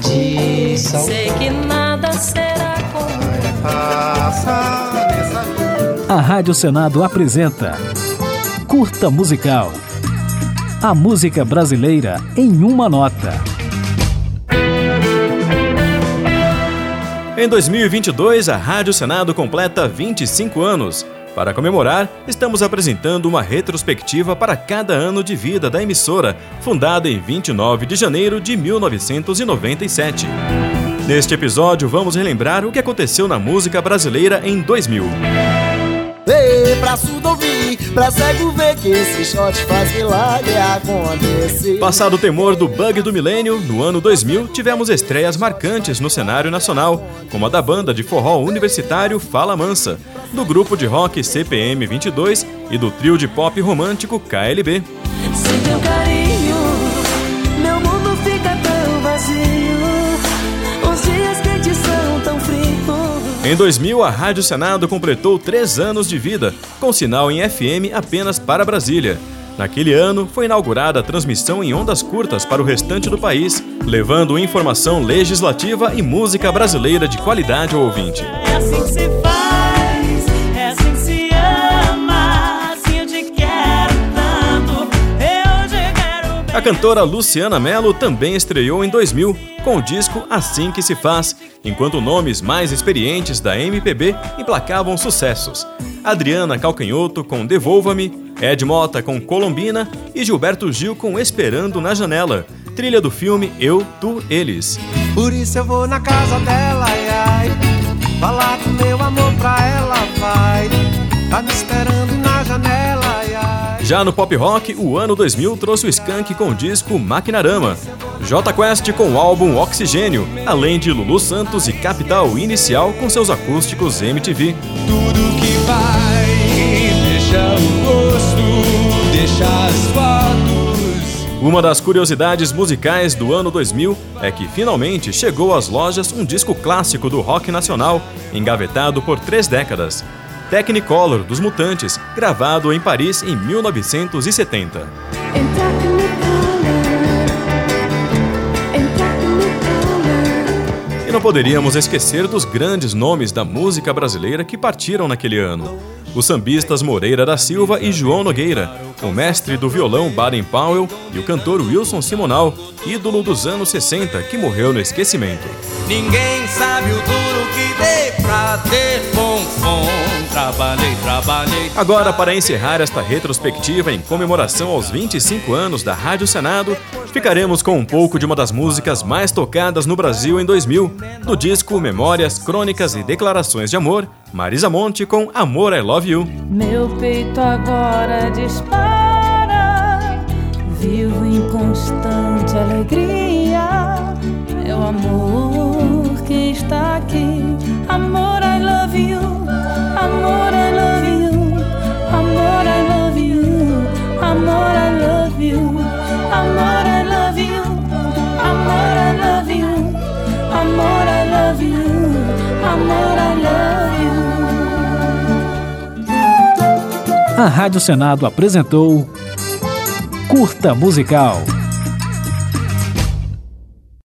tradição. Sei que nada será como A Rádio Senado apresenta Curta Musical. A música brasileira em uma nota. Em 2022, a Rádio Senado completa 25 anos. Para comemorar, estamos apresentando uma retrospectiva para cada ano de vida da emissora, fundada em 29 de janeiro de 1997. Neste episódio, vamos relembrar o que aconteceu na música brasileira em 2000. Pra surdo ouvir, pra cego ver que esse shot faz milagre acontecer. Passado o temor do bug do milênio, no ano 2000 tivemos estreias marcantes no cenário nacional, como a da banda de forró universitário Fala Mansa, do grupo de rock CPM 22 e do trio de pop romântico KLB. Sem teu carinho, meu mundo fica tão vazio. Em 2000, a Rádio Senado completou três anos de vida, com sinal em FM apenas para Brasília. Naquele ano, foi inaugurada a transmissão em ondas curtas para o restante do país, levando informação legislativa e música brasileira de qualidade ao ouvinte. É assim que se faz, é assim que se ama. Assim eu te quero tanto, eu te quero A cantora Luciana Mello também estreou em 2000 com o disco Assim Que Se Faz, enquanto nomes mais experientes da MPB emplacavam sucessos. Adriana Calcanhoto com Devolva-me, Ed Mota com Colombina e Gilberto Gil com Esperando na Janela, trilha do filme Eu, Tu, Eles. Por isso eu vou na casa dela, ai, ai. Falar do meu amor pra ela, vai. Tá me esperando na. Já no pop rock, o ano 2000 trouxe o Skank com o disco Maquinarama, J Quest com o álbum Oxigênio, além de Lulu Santos e Capital Inicial com seus acústicos MTV. Tudo que vai deixa o gosto, deixa as fotos. Uma das curiosidades musicais do ano 2000 é que finalmente chegou às lojas um disco clássico do rock nacional, engavetado por três décadas. Technicolor dos Mutantes, gravado em Paris em 1970. E não poderíamos esquecer dos grandes nomes da música brasileira que partiram naquele ano. Os sambistas Moreira da Silva e João Nogueira, o mestre do violão Baden Powell e o cantor Wilson Simonal, ídolo dos anos 60 que morreu no esquecimento. Ninguém sabe o duro que dei Trabalhei. Agora, para encerrar esta retrospectiva em comemoração aos 25 anos da Rádio Senado, ficaremos com um pouco de uma das músicas mais tocadas no Brasil em 2000, do disco Memórias, Crônicas e Declarações de Amor, Marisa Monte com Amor I Love You. Meu peito agora dispara, vivo em constante alegria. É o amor que está aqui. Love you. Amor, I love you. A Rádio Senado apresentou Curta Musical.